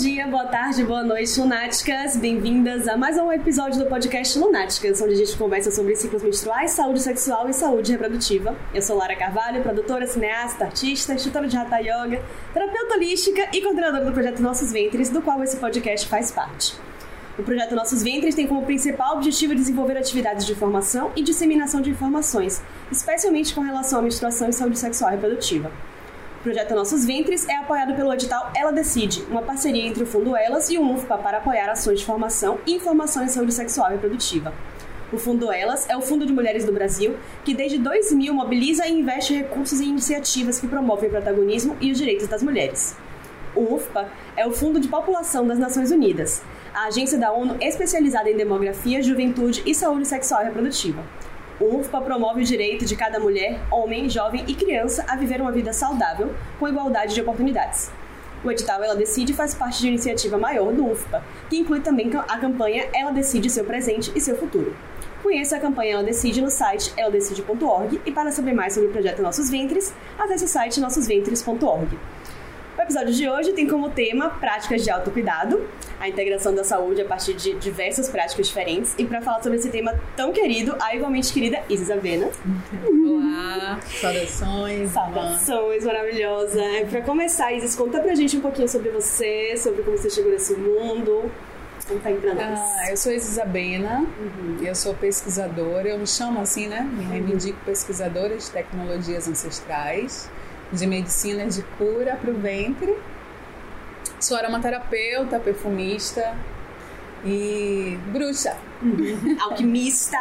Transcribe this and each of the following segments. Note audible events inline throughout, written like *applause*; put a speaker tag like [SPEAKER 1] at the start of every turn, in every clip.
[SPEAKER 1] dia, boa tarde, boa noite, lunáticas. Bem-vindas a mais um episódio do podcast Lunáticas, onde a gente conversa sobre ciclos menstruais, saúde sexual e saúde reprodutiva. Eu sou Lara Carvalho, produtora, cineasta, artista, instrutora de Hatha Yoga, terapeuta holística e coordenadora do projeto Nossos Ventres, do qual esse podcast faz parte. O projeto Nossos Ventres tem como principal objetivo desenvolver atividades de formação e disseminação de informações, especialmente com relação à menstruação e saúde sexual e reprodutiva. O projeto Nossos Ventres é apoiado pelo edital Ela Decide, uma parceria entre o Fundo Elas e o UNFPA para apoiar ações de formação e informação em saúde sexual e reprodutiva. O Fundo Elas é o Fundo de Mulheres do Brasil, que desde 2000 mobiliza e investe recursos em iniciativas que promovem o protagonismo e os direitos das mulheres. O UFPA é o Fundo de População das Nações Unidas, a agência da ONU especializada em demografia, juventude e saúde sexual e reprodutiva. O UFPA promove o direito de cada mulher, homem, jovem e criança a viver uma vida saudável, com igualdade de oportunidades. O edital Ela Decide faz parte de iniciativa maior do UFPA, que inclui também a campanha Ela Decide Seu Presente e Seu Futuro. Conheça a campanha Ela Decide no site eladecide.org e para saber mais sobre o projeto Nossos Ventres, acesse o site nossosventres.org. O episódio de hoje tem como tema práticas de autocuidado, a integração da saúde a partir de diversas práticas diferentes. E para falar sobre esse tema tão querido, a igualmente querida Isis Avena.
[SPEAKER 2] Olá, saudações.
[SPEAKER 1] Saudações, maravilhosa. Para começar, Isis, conta pra gente um pouquinho sobre você, sobre como você chegou nesse mundo. Conta aí pra nós.
[SPEAKER 2] Ah, eu sou Isis Abena, uhum. eu sou pesquisadora, eu me chamo assim, né? Me reivindico pesquisadora de tecnologias ancestrais de medicina de cura para o ventre. Sou aromaterapeuta, perfumista e bruxa.
[SPEAKER 1] Uhum. Alquimista.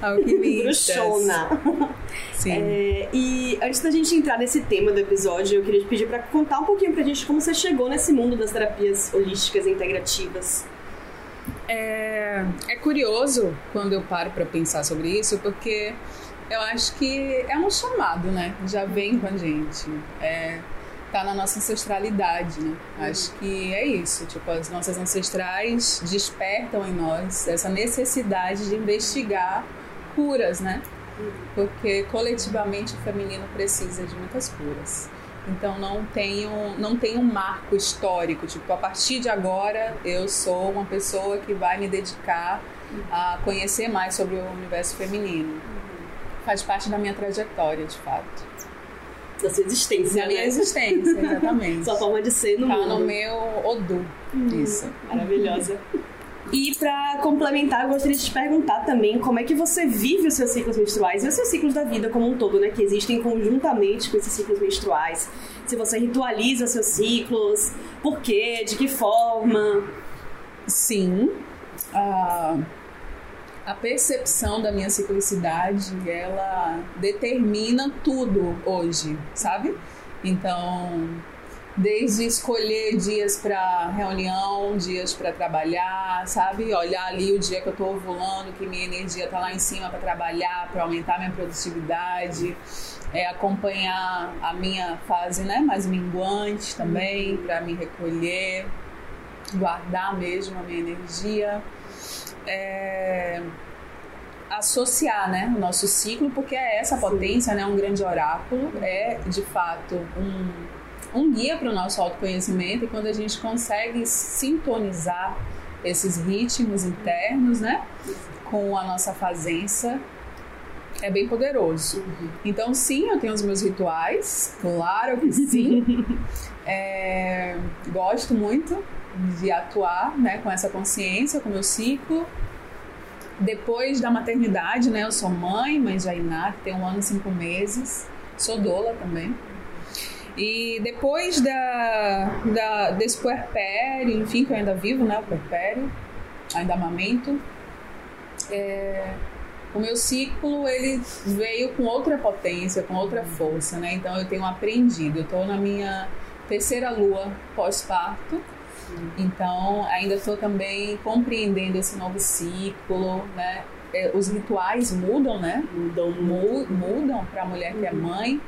[SPEAKER 2] Alquimista.
[SPEAKER 1] Bruxona.
[SPEAKER 2] Sim.
[SPEAKER 1] É, e antes da gente entrar nesse tema do episódio, eu queria te pedir para contar um pouquinho pra gente como você chegou nesse mundo das terapias holísticas e integrativas.
[SPEAKER 2] É, é curioso quando eu paro para pensar sobre isso, porque eu acho que é um chamado, né? Já vem com a gente. É, tá na nossa ancestralidade, né? Acho que é isso. Tipo, as nossas ancestrais despertam em nós essa necessidade de investigar curas, né? Porque coletivamente o feminino precisa de muitas curas. Então não tenho, não tem um marco histórico, tipo, a partir de agora eu sou uma pessoa que vai me dedicar a conhecer mais sobre o universo feminino faz parte da minha trajetória, de fato.
[SPEAKER 1] Da sua existência.
[SPEAKER 2] Da minha né? existência, *laughs* exatamente.
[SPEAKER 1] sua forma de ser no
[SPEAKER 2] tá
[SPEAKER 1] mundo.
[SPEAKER 2] no meu Odu. Hum, Isso.
[SPEAKER 1] Maravilhosa. E para complementar, eu gostaria de te perguntar também como é que você vive os seus ciclos menstruais e os seus ciclos da vida como um todo, né? Que existem conjuntamente com esses ciclos menstruais. Se você ritualiza seus ciclos, por quê, de que forma?
[SPEAKER 2] Sim. Uh, a percepção da minha ciclicidade, ela determina tudo hoje, sabe? Então, desde escolher dias para reunião, dias para trabalhar, sabe? Olhar ali o dia que eu tô ovulando, que minha energia tá lá em cima para trabalhar, para aumentar minha produtividade, é acompanhar a minha fase, né, mais minguante também, para me recolher, guardar mesmo a minha energia é, associar né, o nosso ciclo, porque é essa potência, né, um grande oráculo, é de fato um, um guia para o nosso autoconhecimento e quando a gente consegue sintonizar esses ritmos internos, né, com a nossa fazença, é bem poderoso. Uhum. Então, sim, eu tenho os meus rituais, claro que sim. *laughs* é, gosto muito de atuar né, com essa consciência, com o meu ciclo. Depois da maternidade, né, eu sou mãe, mãe de Ainá, que tem um ano e cinco meses. Sou doula também. E depois da, da, desse puerpério, enfim, que eu ainda vivo, né, o puerpério, ainda amamento, é, o meu ciclo ele veio com outra potência, com outra força, né? Então eu tenho aprendido. Eu estou na minha terceira lua pós-parto então, ainda estou também compreendendo esse novo ciclo, né? É, os rituais mudam, né?
[SPEAKER 1] Mudam,
[SPEAKER 2] mudam para a mulher que é uhum. mãe.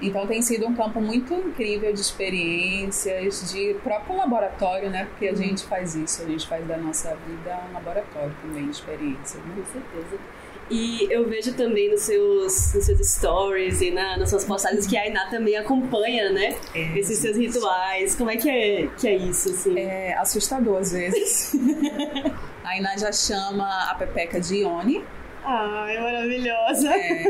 [SPEAKER 2] Então tem sido um campo muito incrível de experiências, de próprio laboratório, né? Porque a uhum. gente faz isso, a gente faz da nossa vida um laboratório também de experiências. Né?
[SPEAKER 1] Com certeza. E eu vejo também nos seus, nos seus stories e na, nas suas postagens que a Iná também acompanha, né?
[SPEAKER 2] É,
[SPEAKER 1] Esses seus rituais. Como é que é, que é isso, assim?
[SPEAKER 2] É assustador às vezes. *laughs* a Iná já chama a Pepeca de Ione.
[SPEAKER 1] Ai, maravilhosa.
[SPEAKER 2] É.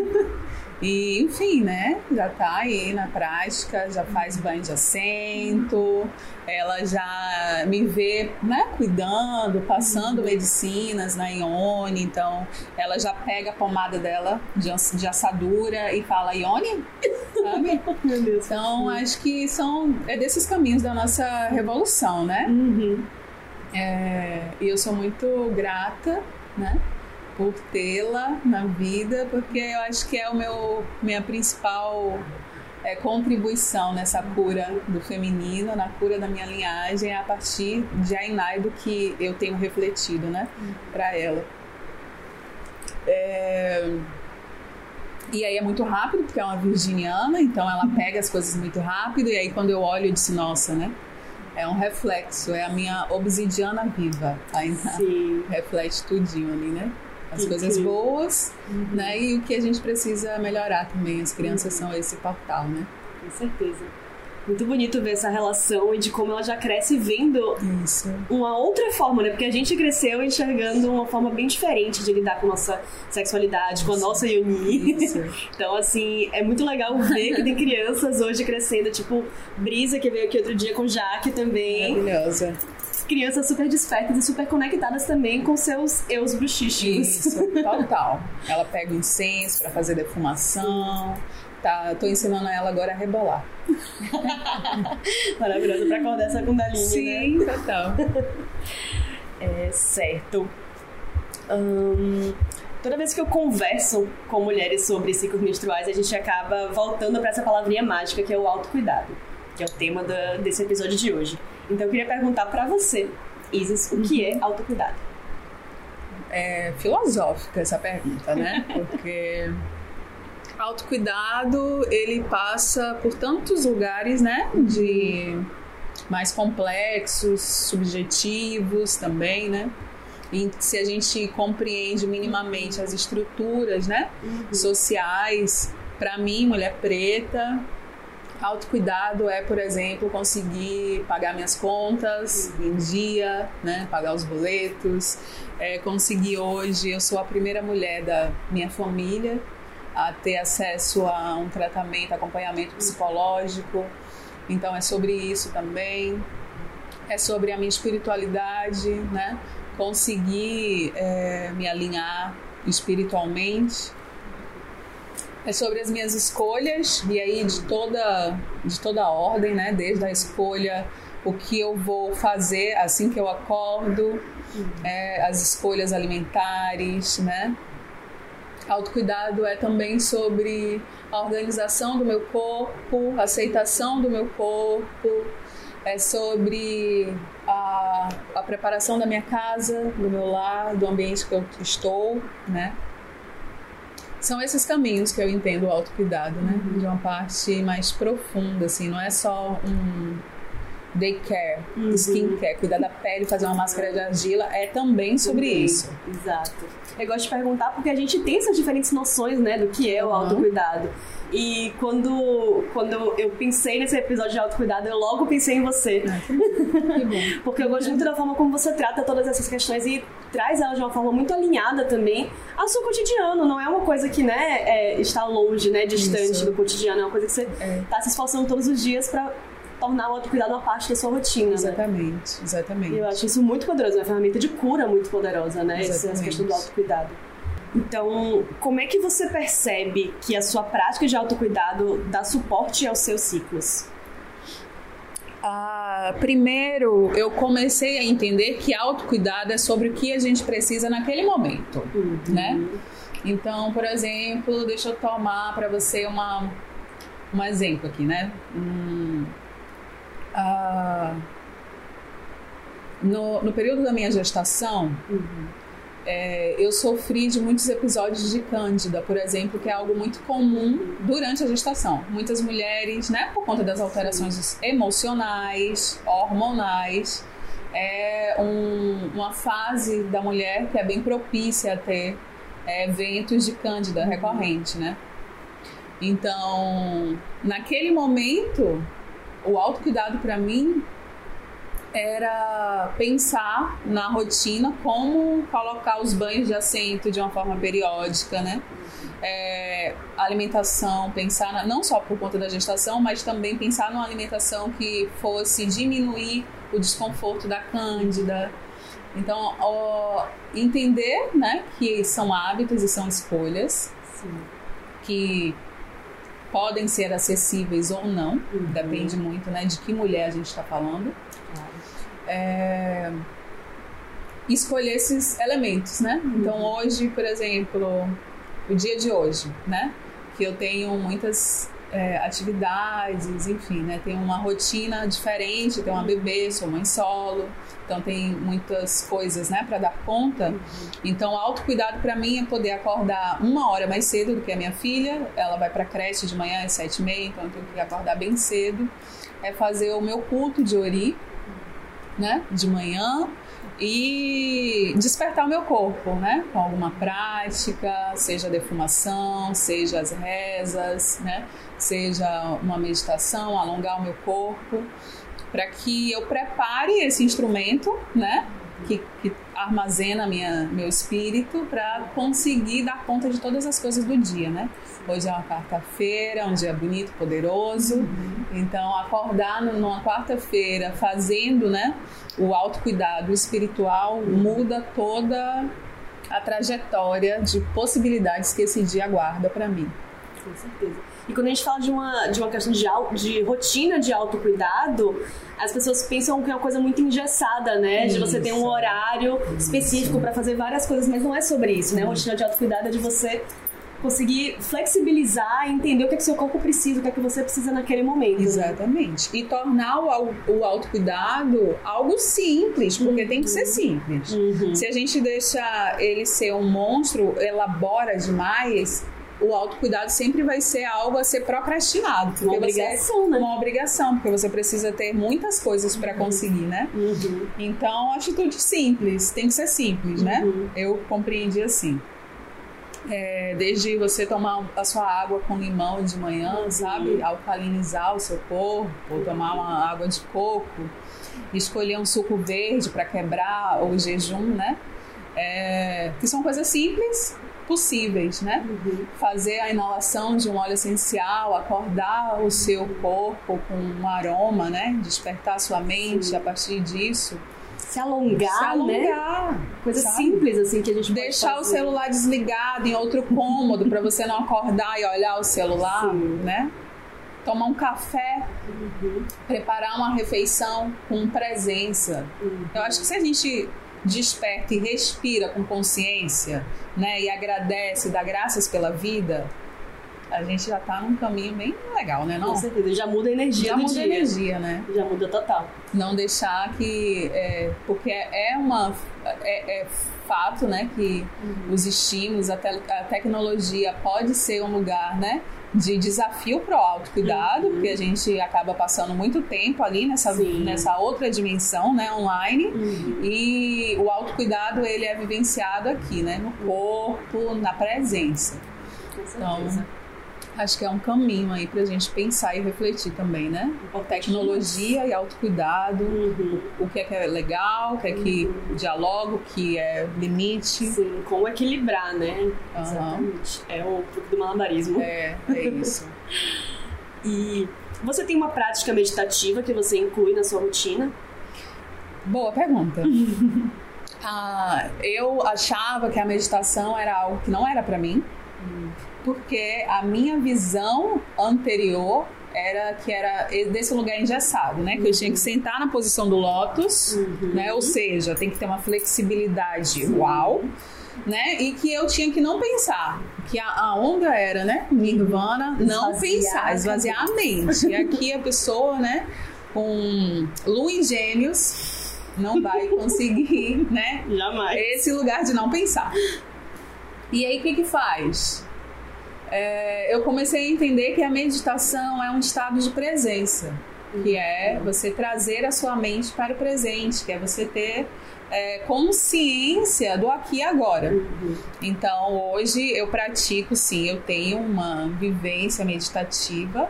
[SPEAKER 2] E, enfim, né? Já tá aí na prática, já faz banho de assento, ela já me vê, né, cuidando, passando medicinas na Ione, então ela já pega a pomada dela de, de assadura e fala Ione, *laughs* sabe? Então, acho que são é desses caminhos da nossa revolução, né?
[SPEAKER 1] Uhum.
[SPEAKER 2] É, e eu sou muito grata, né? Por tê-la na vida, porque eu acho que é o meu minha principal é, contribuição nessa cura do feminino, na cura da minha linhagem, a partir de Ainai do que eu tenho refletido, né, para ela. É... E aí é muito rápido, porque é uma virginiana, então ela pega as coisas muito rápido, e aí quando eu olho eu disse, nossa, né? É um reflexo, é a minha obsidiana viva. Ainda
[SPEAKER 1] Sim.
[SPEAKER 2] reflete tudinho ali, né? As
[SPEAKER 1] Que
[SPEAKER 2] coisas
[SPEAKER 1] incrível.
[SPEAKER 2] boas, né? E o que a gente precisa melhorar também. As crianças são esse portal, né?
[SPEAKER 1] Com certeza. Muito bonito ver essa relação e de como ela já cresce vendo
[SPEAKER 2] Isso.
[SPEAKER 1] uma outra forma, né? Porque a gente cresceu enxergando uma forma bem diferente de lidar com a nossa sexualidade, com a nossa Yoni.
[SPEAKER 2] Isso. *laughs*
[SPEAKER 1] Então, assim, é muito legal ver que tem crianças hoje crescendo, tipo Brisa, que veio aqui outro dia com Jaque também.
[SPEAKER 2] Maravilhosa.
[SPEAKER 1] Crianças super despertas e super conectadas também com seus eus bruxísticos.
[SPEAKER 2] Isso, total. Ela pega o incenso pra fazer defumação. Tá, tô ensinando ela agora a rebolar. *laughs*
[SPEAKER 1] Maravilhosa pra acordar essa Kundalini, né?
[SPEAKER 2] Sim, total.
[SPEAKER 1] É certo. Ahn, toda vez que eu converso com mulheres sobre ciclos menstruais, a gente acaba voltando para essa palavrinha mágica que é o autocuidado, que é o tema da- desse episódio de hoje. Então eu queria perguntar para você, Isis, o que é autocuidado?
[SPEAKER 2] É filosófica essa pergunta, né? Porque autocuidado, ele passa por tantos lugares, né? De mais complexos, subjetivos também, né? E se a gente compreende minimamente as estruturas, né? Sociais, para mim, mulher preta, autocuidado é, por exemplo, conseguir pagar minhas contas em dia, né? Pagar os boletos, é, conseguir hoje, eu sou a primeira mulher da minha família a ter acesso a um tratamento, acompanhamento psicológico. Então é sobre isso também. É sobre a minha espiritualidade, né? Conseguir é, me alinhar espiritualmente. É sobre as minhas escolhas e aí de toda de toda a ordem, né? Desde a escolha o que eu vou fazer assim que eu acordo, é, as escolhas alimentares, né? Autocuidado é também sobre a organização do meu corpo, a aceitação do meu corpo, é sobre a, a preparação da minha casa, do meu lar, do ambiente que eu estou, né? São esses caminhos que eu entendo o autocuidado, né? De uma parte mais profunda, assim, não é só um daycare,
[SPEAKER 1] Uhum.
[SPEAKER 2] skincare, cuidar da pele, fazer uma máscara de argila, é também sobre isso.
[SPEAKER 1] Exato. Eu gosto de perguntar porque a gente tem essas diferentes noções, né, do que é o
[SPEAKER 2] Uhum.
[SPEAKER 1] E quando, quando eu pensei nesse episódio de autocuidado, eu logo pensei em você.
[SPEAKER 2] Que bom. *laughs*
[SPEAKER 1] Porque eu gosto muito da forma como você trata todas essas questões e traz elas de uma forma muito alinhada também ao seu cotidiano. Não é uma coisa que, né, é, está longe, né, distante
[SPEAKER 2] Isso.
[SPEAKER 1] do cotidiano. É uma coisa que você
[SPEAKER 2] É.
[SPEAKER 1] está se esforçando todos os dias para tornar o autocuidado uma parte da sua rotina, né?
[SPEAKER 2] Exatamente, exatamente.
[SPEAKER 1] E eu acho isso muito poderoso, é uma ferramenta de cura muito poderosa, né? Essa, essa
[SPEAKER 2] Exatamente.
[SPEAKER 1] questão do autocuidado. Então, como é que você percebe que a sua prática de autocuidado dá suporte aos seus ciclos?
[SPEAKER 2] Ah, primeiro, eu comecei a entender que autocuidado é sobre o que a gente precisa naquele momento, né? Então, por exemplo, deixa eu tomar para você uma, um exemplo aqui, né? Hum, ah, no, no período da minha gestação, é, eu sofri de muitos episódios de cândida, por exemplo, que é algo muito comum durante a gestação. Muitas mulheres, né, por conta das alterações emocionais, hormonais, é um- uma fase da mulher que é bem propícia a ter é, eventos de cândida recorrente, né? Então, naquele momento, o autocuidado para mim era pensar na rotina como colocar os banhos de assento de uma forma periódica, né? É, alimentação, pensar na, não só por conta da gestação, mas também pensar numa alimentação que fosse diminuir o desconforto da cândida. Então, ó, entender né, que são hábitos e são escolhas
[SPEAKER 1] Sim.
[SPEAKER 2] que podem ser acessíveis ou não,
[SPEAKER 1] Uhum.
[SPEAKER 2] depende muito né, de que mulher a gente está falando. É, escolher esses elementos, né? Então hoje, por exemplo, o dia de hoje, né? Que eu tenho muitas é, atividades, enfim, né? Tenho uma rotina diferente, tenho uma bebê, sou mãe solo, então tem muitas coisas, né, para dar conta. Então, o autocuidado para mim é poder acordar uma hora mais cedo do que a minha filha. Ela vai para creche de manhã às sete e meia, então eu tenho que acordar bem cedo. É fazer o meu culto de ori, né, de manhã e despertar o meu corpo, né, com alguma prática, seja defumação, seja as rezas, né, seja uma meditação, alongar o meu corpo, para que eu prepare esse instrumento, né, que, que armazena minha, meu espírito para conseguir dar conta de todas as coisas do dia, né? Hoje é uma quarta-feira, um dia bonito, poderoso. Então, acordar numa quarta-feira fazendo, né, o autocuidado espiritual muda toda a trajetória de possibilidades que esse dia aguarda para mim.
[SPEAKER 1] Com certeza. E quando a gente fala de uma, de uma questão de, de rotina de autocuidado, as pessoas pensam que é uma coisa muito engessada, né? De você ter um
[SPEAKER 2] Isso.
[SPEAKER 1] horário específico para fazer várias coisas, mas não é sobre isso, né? A rotina de autocuidado é de você conseguir flexibilizar e entender o que, é que seu corpo precisa, o que é que você precisa naquele momento. né?
[SPEAKER 2] Exatamente. E tornar o, o autocuidado algo simples, porque tem que ser simples.
[SPEAKER 1] Uhum.
[SPEAKER 2] Se a gente deixa ele ser um monstro, elabora demais, o autocuidado sempre vai ser algo a ser procrastinado. porque
[SPEAKER 1] Uma
[SPEAKER 2] você-
[SPEAKER 1] obrigação, né?
[SPEAKER 2] Uma obrigação, porque você precisa ter muitas coisas para conseguir, né?
[SPEAKER 1] Uhum.
[SPEAKER 2] Então, atitude simples, tem que ser simples, né?
[SPEAKER 1] Uhum.
[SPEAKER 2] Eu compreendi assim. É, desde você tomar a sua água com limão de manhã,
[SPEAKER 1] Uhum.
[SPEAKER 2] sabe? Alcalinizar o seu corpo, ou tomar uma água de coco, escolher um suco verde para quebrar o jejum, né? É, que são coisas simples, possíveis, né?
[SPEAKER 1] Uhum.
[SPEAKER 2] fazer a inalação de um óleo essencial, acordar o seu corpo com um aroma, né? Despertar sua mente
[SPEAKER 1] Sim.
[SPEAKER 2] a partir disso.
[SPEAKER 1] Se alongar,
[SPEAKER 2] Se
[SPEAKER 1] né?
[SPEAKER 2] alongar,
[SPEAKER 1] Coisa
[SPEAKER 2] sabe?
[SPEAKER 1] simples, assim, que a gente pode
[SPEAKER 2] Deixar o celular desligado em outro cômodo para você não acordar e olhar o celular,
[SPEAKER 1] Sim.
[SPEAKER 2] né? Tomar um café,
[SPEAKER 1] Uhum.
[SPEAKER 2] preparar uma refeição com presença.
[SPEAKER 1] Uhum.
[SPEAKER 2] Eu acho que se a gente desperta e respira com consciência, né, e agradece, dá graças pela vida, a gente já tá num caminho bem legal, né? Não?
[SPEAKER 1] Com certeza, já muda a energia
[SPEAKER 2] Já muda a energia, né?
[SPEAKER 1] Já muda total.
[SPEAKER 2] Não deixar que. é, porque é uma. É, é fato, né? Que os estímulos, a, te- a tecnologia pode ser um lugar, né? De desafio pro autocuidado,
[SPEAKER 1] Uhum.
[SPEAKER 2] porque a gente acaba passando muito tempo ali nessa,
[SPEAKER 1] Sim.
[SPEAKER 2] nessa outra dimensão, né? Online.
[SPEAKER 1] Uhum.
[SPEAKER 2] E o autocuidado, ele é vivenciado aqui, né? No corpo, na presença.
[SPEAKER 1] Com
[SPEAKER 2] Então,
[SPEAKER 1] certeza.
[SPEAKER 2] Acho que é um caminho aí pra gente pensar e refletir também, né? Tecnologia e autocuidado,
[SPEAKER 1] Uhum.
[SPEAKER 2] o que é que é legal, o que é que dialoga, o que é limite.
[SPEAKER 1] Sim, como equilibrar, né?
[SPEAKER 2] Aham.
[SPEAKER 1] Exatamente. É o truque do malabarismo.
[SPEAKER 2] É, é isso. *laughs*
[SPEAKER 1] E você tem uma prática meditativa que você inclui na sua rotina?
[SPEAKER 2] Boa pergunta. *laughs* Ah, eu achava que a meditação era algo que não era pra mim, porque a minha visão anterior era que era desse lugar engessado, né? Que eu tinha que sentar na posição do lótus,
[SPEAKER 1] Uhum.
[SPEAKER 2] né? Ou seja, tem que ter uma flexibilidade uau, né? E que eu tinha que não pensar, que a, a onda era, né? Nirvana, não
[SPEAKER 1] Esvaziar
[SPEAKER 2] pensar, esvaziar a mente. E aqui a pessoa, né? Com lua em gêmeos não vai conseguir, né?
[SPEAKER 1] Jamais.
[SPEAKER 2] esse lugar de não pensar. E aí, o que que faz? É, eu comecei a entender que a meditação é um estado de presença, que é você trazer a sua mente para o presente, que é você ter é, consciência do aqui e agora. Então, hoje eu pratico, sim, eu tenho uma vivência meditativa.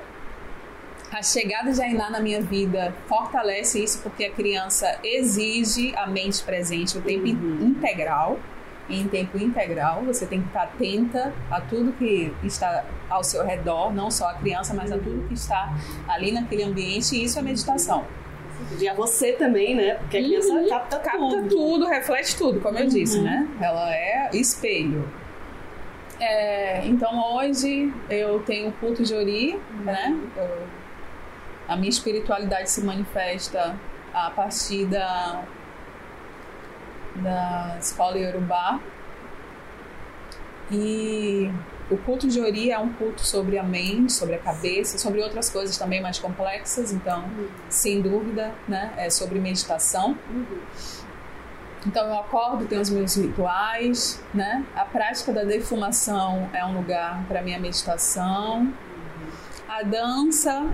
[SPEAKER 2] A chegada de Ainá na minha vida fortalece isso porque a criança exige a mente presente o tempo
[SPEAKER 1] Uhum.
[SPEAKER 2] integral. Em tempo integral, você tem que estar atenta a tudo que está ao seu redor, não só a criança, mas a tudo que está ali naquele ambiente, e isso é meditação.
[SPEAKER 1] E a você também, né? Porque a criança
[SPEAKER 2] Uhum.
[SPEAKER 1] capta,
[SPEAKER 2] Capta
[SPEAKER 1] tudo.
[SPEAKER 2] tudo. reflete tudo, como eu disse, né? Ela é espelho. É, então hoje eu tenho o culto de Ori, né? Eu- a minha espiritualidade se manifesta a partir da, da escola Yorubá. E o culto de Ori é um culto sobre a mente, sobre a cabeça, sobre outras coisas também mais complexas, então, sem dúvida, né? É sobre meditação.
[SPEAKER 1] Uhum.
[SPEAKER 2] Então eu acordo, tenho os meus rituais, né? A prática da defumação é um lugar para minha meditação. A dança,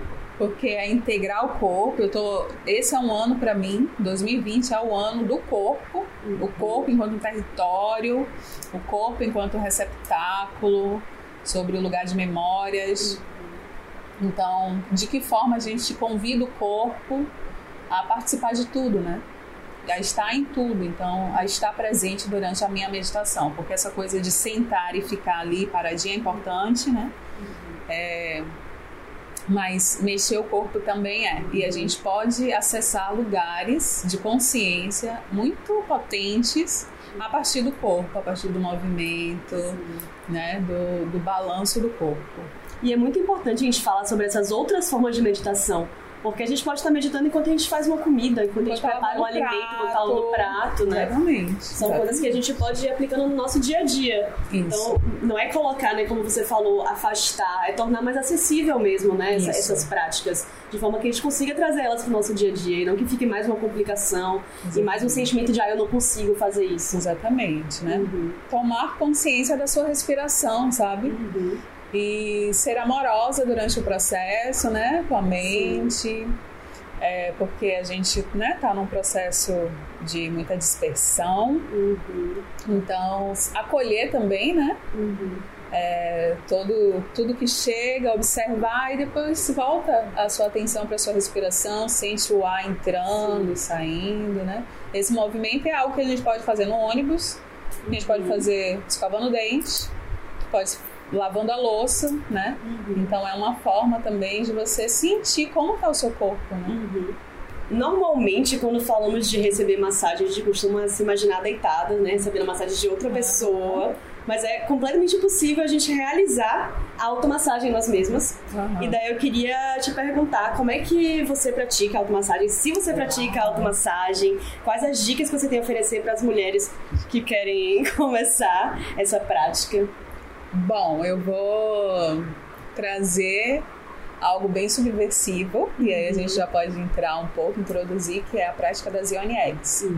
[SPEAKER 2] porque é integrar o corpo. Eu tô, esse é um ano para mim, 2020 é o ano do corpo, o corpo enquanto território, o corpo enquanto receptáculo, sobre o lugar de memórias. Então, de que forma a gente convida o corpo a participar de tudo, né? a estar em tudo, então a estar presente durante a minha meditação, porque essa coisa de sentar e ficar ali paradinha é importante, né? É, mas mexer o corpo também é. E a gente pode acessar lugares de consciência muito potentes a partir do corpo, a partir do movimento, né? Do, do balanço do corpo.
[SPEAKER 1] E é muito importante a gente falar sobre essas outras formas de meditação. Porque a gente pode estar meditando enquanto a gente faz uma comida, enquanto a gente
[SPEAKER 2] Botar
[SPEAKER 1] prepara um alimento, botar no prato, né?
[SPEAKER 2] Exatamente.
[SPEAKER 1] São coisas que a gente pode ir aplicando no nosso dia a dia.
[SPEAKER 2] Isso.
[SPEAKER 1] Então, não é colocar, né, como você falou, afastar, é tornar mais acessível mesmo, né, essa- essas práticas. De forma que a gente consiga trazer elas para o nosso dia a dia e não que fique mais uma complicação e mais um sentimento de, ah, eu não consigo fazer isso.
[SPEAKER 2] Exatamente, né?
[SPEAKER 1] Uhum.
[SPEAKER 2] tomar consciência da sua respiração, sabe?
[SPEAKER 1] Uhum.
[SPEAKER 2] E ser amorosa durante o processo, né? Com a mente. É, porque a gente né, tá num processo de muita dispersão.
[SPEAKER 1] Uhum.
[SPEAKER 2] Então, acolher também, né?
[SPEAKER 1] Uhum.
[SPEAKER 2] É, todo, tudo que chega, observar e depois volta a sua atenção para sua respiração, sente o ar entrando e saindo, né? Esse movimento é algo que a gente pode fazer no ônibus, a gente pode fazer escovando o dente, pode lavando a louça, né? Então é uma forma também de você sentir como está o seu corpo, né?
[SPEAKER 1] Uhum. Normalmente, quando falamos de receber massagem, a gente costuma se imaginar deitada, né? Recebendo massagem de outra pessoa. Mas é completamente impossível a gente realizar a automassagem nós mesmas.
[SPEAKER 2] Aham.
[SPEAKER 1] E daí eu queria te perguntar como é que você pratica a automassagem, se você pratica a automassagem, quais as dicas que você tem a oferecer para as mulheres que querem *laughs* começar essa prática.
[SPEAKER 2] Bom, eu vou trazer algo bem subversivo e aí a gente já pode entrar um pouco, introduzir, que é a prática das Yoni Eggs.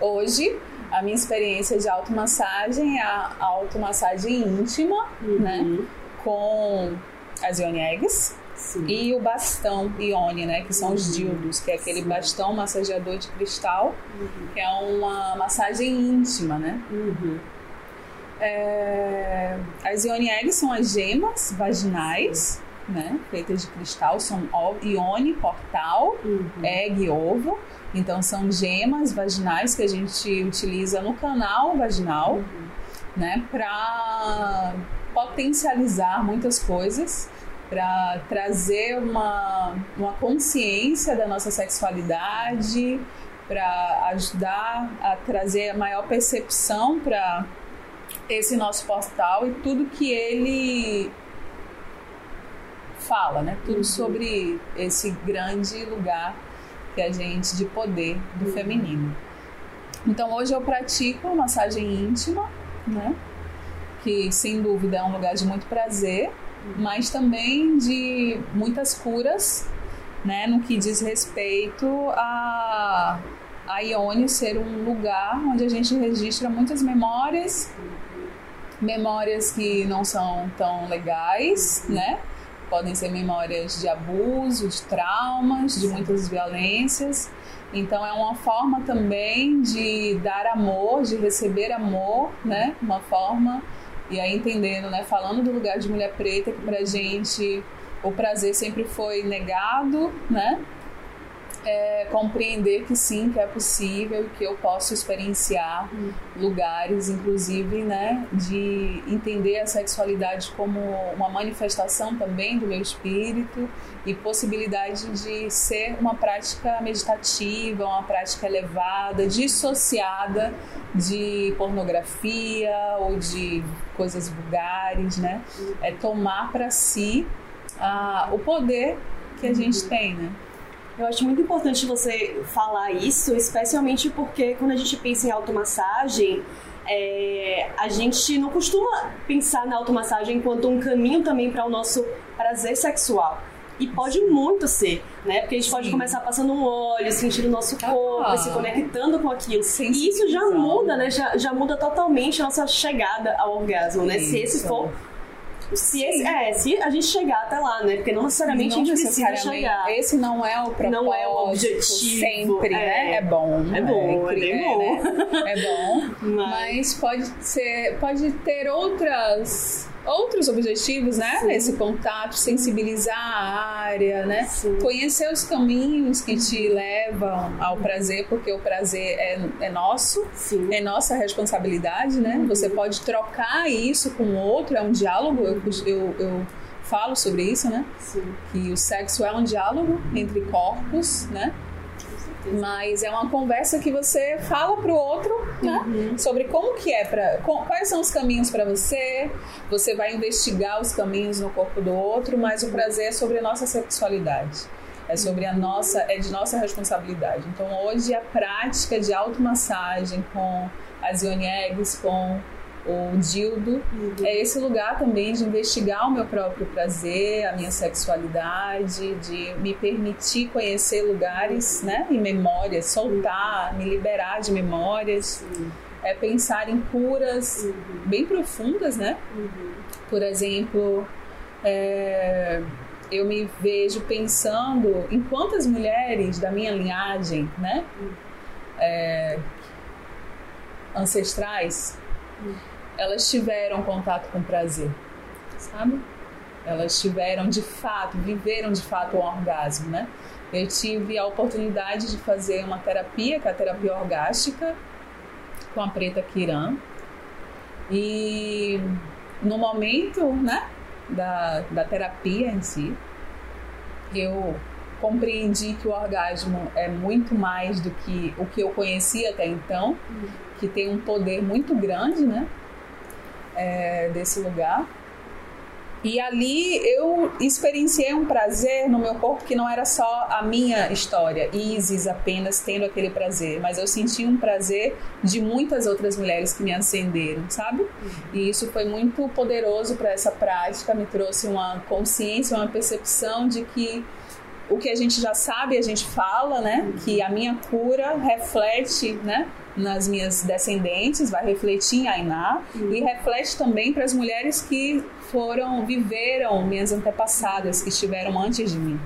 [SPEAKER 2] Hoje, a minha experiência de automassagem é a automassagem íntima, né?
[SPEAKER 1] Uhum.
[SPEAKER 2] Com as Yoni Eggs
[SPEAKER 1] Sim.
[SPEAKER 2] e o bastão Ione, né? Que são os dildos, que é aquele bastão massageador de cristal, que é uma massagem íntima, né?
[SPEAKER 1] Uhum.
[SPEAKER 2] É, as Eggs são as gemas vaginais, né? Feitas de cristal, são ione, portal,
[SPEAKER 1] Uhum.
[SPEAKER 2] egg e ovo. Então são gemas vaginais que a gente utiliza no canal vaginal, né? Para potencializar muitas coisas, para trazer uma, uma consciência da nossa sexualidade, para ajudar a trazer a maior percepção para esse nosso portal e tudo que ele fala, né? Tudo sobre esse grande lugar que a gente de poder do feminino. Então hoje eu pratico massagem íntima, né? Que sem dúvida é um lugar de muito prazer, mas também de muitas curas, né? No que diz respeito a a Ione ser um lugar onde a gente registra muitas memórias, memórias que não são tão legais, né? Podem ser memórias de abuso, de traumas, de muitas violências. Então é uma forma também de dar amor, de receber amor, né? Uma forma e aí entendendo, né, falando do lugar de mulher preta que pra gente o prazer sempre foi negado, né? É, compreender que sim, que é possível, que eu posso experienciar lugares, inclusive, né, de entender a sexualidade como uma manifestação também do meu espírito e possibilidade de ser uma prática meditativa, uma prática elevada, dissociada de pornografia ou de coisas vulgares, né? É tomar para si ah, o poder que a gente tem, né?
[SPEAKER 1] Eu acho muito importante você falar isso, especialmente porque quando a gente pensa em automassagem, é, a gente não costuma pensar na automassagem enquanto um caminho também para o nosso prazer sexual. E pode muito ser, né? Porque a gente Sim. pode começar passando um óleo, sentindo o nosso corpo, ah, se conectando com aquilo. E isso já muda, né? Já, já muda totalmente a nossa chegada ao orgasmo, né? Isso. Se esse for se, esse, é, se a gente chegar até lá, né? Porque não necessariamente não a gente precisa chegar.
[SPEAKER 2] Esse não é o propósito. Não é o objetivo. Sempre, é. né? É bom.
[SPEAKER 1] É bom, é, é bem bom.
[SPEAKER 2] Né? É bom. *laughs* Mas... mas pode ser, pode ter outras outros objetivos, né? Sim. Nesse contato, sensibilizar a área, né? Sim. Conhecer os caminhos que te levam ao prazer, porque o prazer é, é nosso, Sim. é nossa responsabilidade, né? Uhum. Você pode trocar isso com o outro, é um diálogo. Eu, eu, eu falo sobre isso, né? Que o sexo é um diálogo entre corpos, né? Mas é uma conversa que você fala pro outro, né? Uhum. Sobre como que é para quais são os caminhos para você. Você vai investigar os caminhos no corpo do outro, mas o prazer é sobre a nossa sexualidade. É sobre a nossa, é de nossa responsabilidade. Então hoje a prática de automassagem com as ion eggs, com o dildo, uhum. é esse lugar também de investigar o meu próprio prazer, a minha sexualidade, de me permitir conhecer lugares, né, e memórias, soltar, uhum. me liberar de memórias. É pensar em curas uhum. bem profundas, né? Uhum. Por exemplo, é, eu me vejo pensando em quantas mulheres da minha linhagem, né? Uhum. É, ancestrais elas tiveram contato com prazer, sabe? Elas tiveram de fato, viveram de fato um orgasmo, né? Eu tive a oportunidade de fazer uma terapia, que é a terapia orgástica, com a Preta Kiran. E no momento, né, da, da terapia em si, eu compreendi que o orgasmo é muito mais do que o que eu conhecia até então, que tem um poder muito grande, né? É, desse lugar. E ali eu experienciei um prazer no meu corpo que não era só a minha história, Isis apenas tendo aquele prazer, mas eu senti um prazer de muitas outras mulheres que me acenderam, sabe? E isso foi muito poderoso para essa prática, me trouxe uma consciência, uma percepção de que o que a gente já sabe, a gente fala, né? Que a minha cura reflete, né? Nas minhas descendentes, vai refletir em Ainá uhum. e reflete também para as mulheres que foram, viveram minhas antepassadas, que estiveram antes de mim.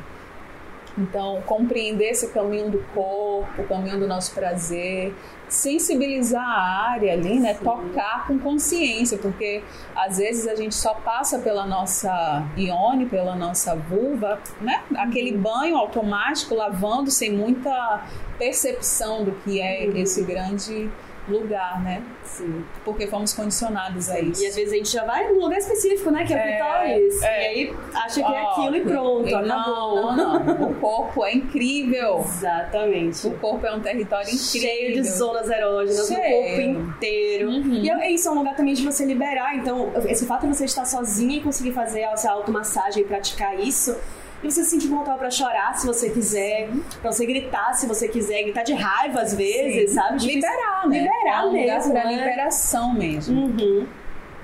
[SPEAKER 2] Então, compreender esse caminho do corpo, o caminho do nosso prazer, sensibilizar a área ali, né? Sim. Tocar com consciência, porque às vezes a gente só passa pela nossa ione, pela nossa vulva, né? Aquele uhum. banho automático, lavando sem muita percepção do que é uhum. esse grande lugar, né? Sim. Porque fomos condicionados a isso.
[SPEAKER 1] E às vezes a gente já vai num lugar específico, né? Que é o clitóris. É, é. E aí acha que é aquilo e pronto, não,
[SPEAKER 2] acabou. Não, não. O corpo é incrível.
[SPEAKER 1] Exatamente.
[SPEAKER 2] O corpo é um território incrível.
[SPEAKER 1] Cheio de zonas erógenas Cheio. no corpo inteiro. Uhum. E é isso é um lugar também de você liberar. Então, esse fato de você estar sozinha e conseguir fazer essa automassagem e praticar isso e você se sentir vontade para chorar se você quiser, pra você gritar se você quiser, gritar de raiva às vezes, Sim. sabe?
[SPEAKER 2] Tipo, liberar, né?
[SPEAKER 1] Liberar é um mesmo.
[SPEAKER 2] Pra né? liberação mesmo.
[SPEAKER 1] Uhum.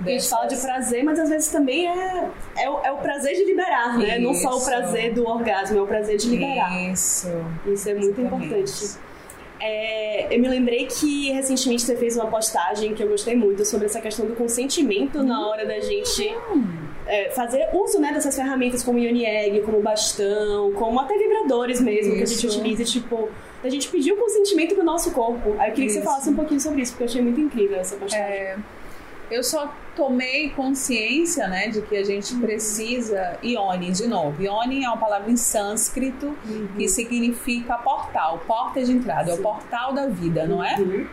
[SPEAKER 1] A gente fala de prazer, mas às vezes também é, é, o, é o prazer de liberar, né? Isso. Não só o prazer do orgasmo, é o prazer de liberar.
[SPEAKER 2] Isso.
[SPEAKER 1] Isso é muito Exatamente. importante. É, eu me lembrei que recentemente você fez uma postagem que eu gostei muito sobre essa questão do consentimento na hora da gente é, fazer uso né, dessas ferramentas como Yoni Egg, como bastão, como até vibradores mesmo isso. que a gente utiliza, tipo, a gente pedir o consentimento pro nosso corpo. Aí eu queria isso. que você falasse um pouquinho sobre isso, porque eu achei muito incrível essa postagem. É,
[SPEAKER 2] eu só tomei consciência, né, de que a gente uhum. precisa Ione, de novo. Ione é uma palavra em sânscrito uhum. que significa portal, porta de entrada, sim. é o portal da vida, não é? Uhum.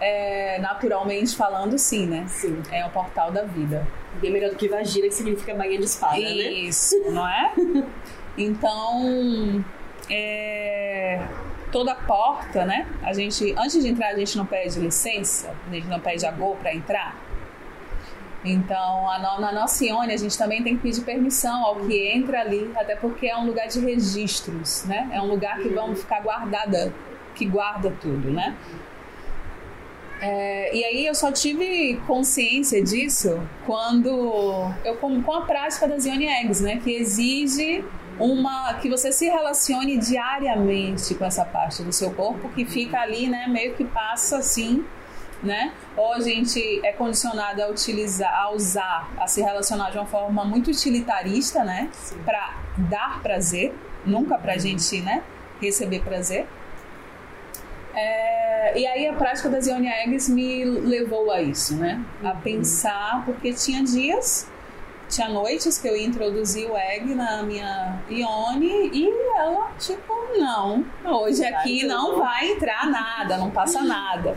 [SPEAKER 2] é? Naturalmente falando, sim, né?
[SPEAKER 1] Sim.
[SPEAKER 2] É o portal da vida.
[SPEAKER 1] Bem melhor do que vagina, que significa bainha de espada,
[SPEAKER 2] Isso, né? Isso, não é? *laughs* então, é, toda porta, né? A gente, antes de entrar, a gente não pede licença, a gente não pede a go para entrar. Então, a, na nossa Ione, a gente também tem que pedir permissão ao que entra ali, até porque é um lugar de registros, né? É um lugar que vão ficar guardada, que guarda tudo, né? É, e aí eu só tive consciência disso quando eu com, com a prática das Ione Eggs, né? Que exige uma que você se relacione diariamente com essa parte do seu corpo que fica ali, né, meio que passa assim, né? Ou a gente é condicionado a utilizar, a usar, a se relacionar de uma forma muito utilitarista, né, para dar prazer, nunca para a gente, né, receber prazer. É, e aí a prática das Ione Eggs me levou a isso, né? A uhum. pensar, porque tinha dias tinha noites que eu introduzi o egg na minha Ione e ela, tipo, não, hoje aqui não vai entrar nada, não passa nada.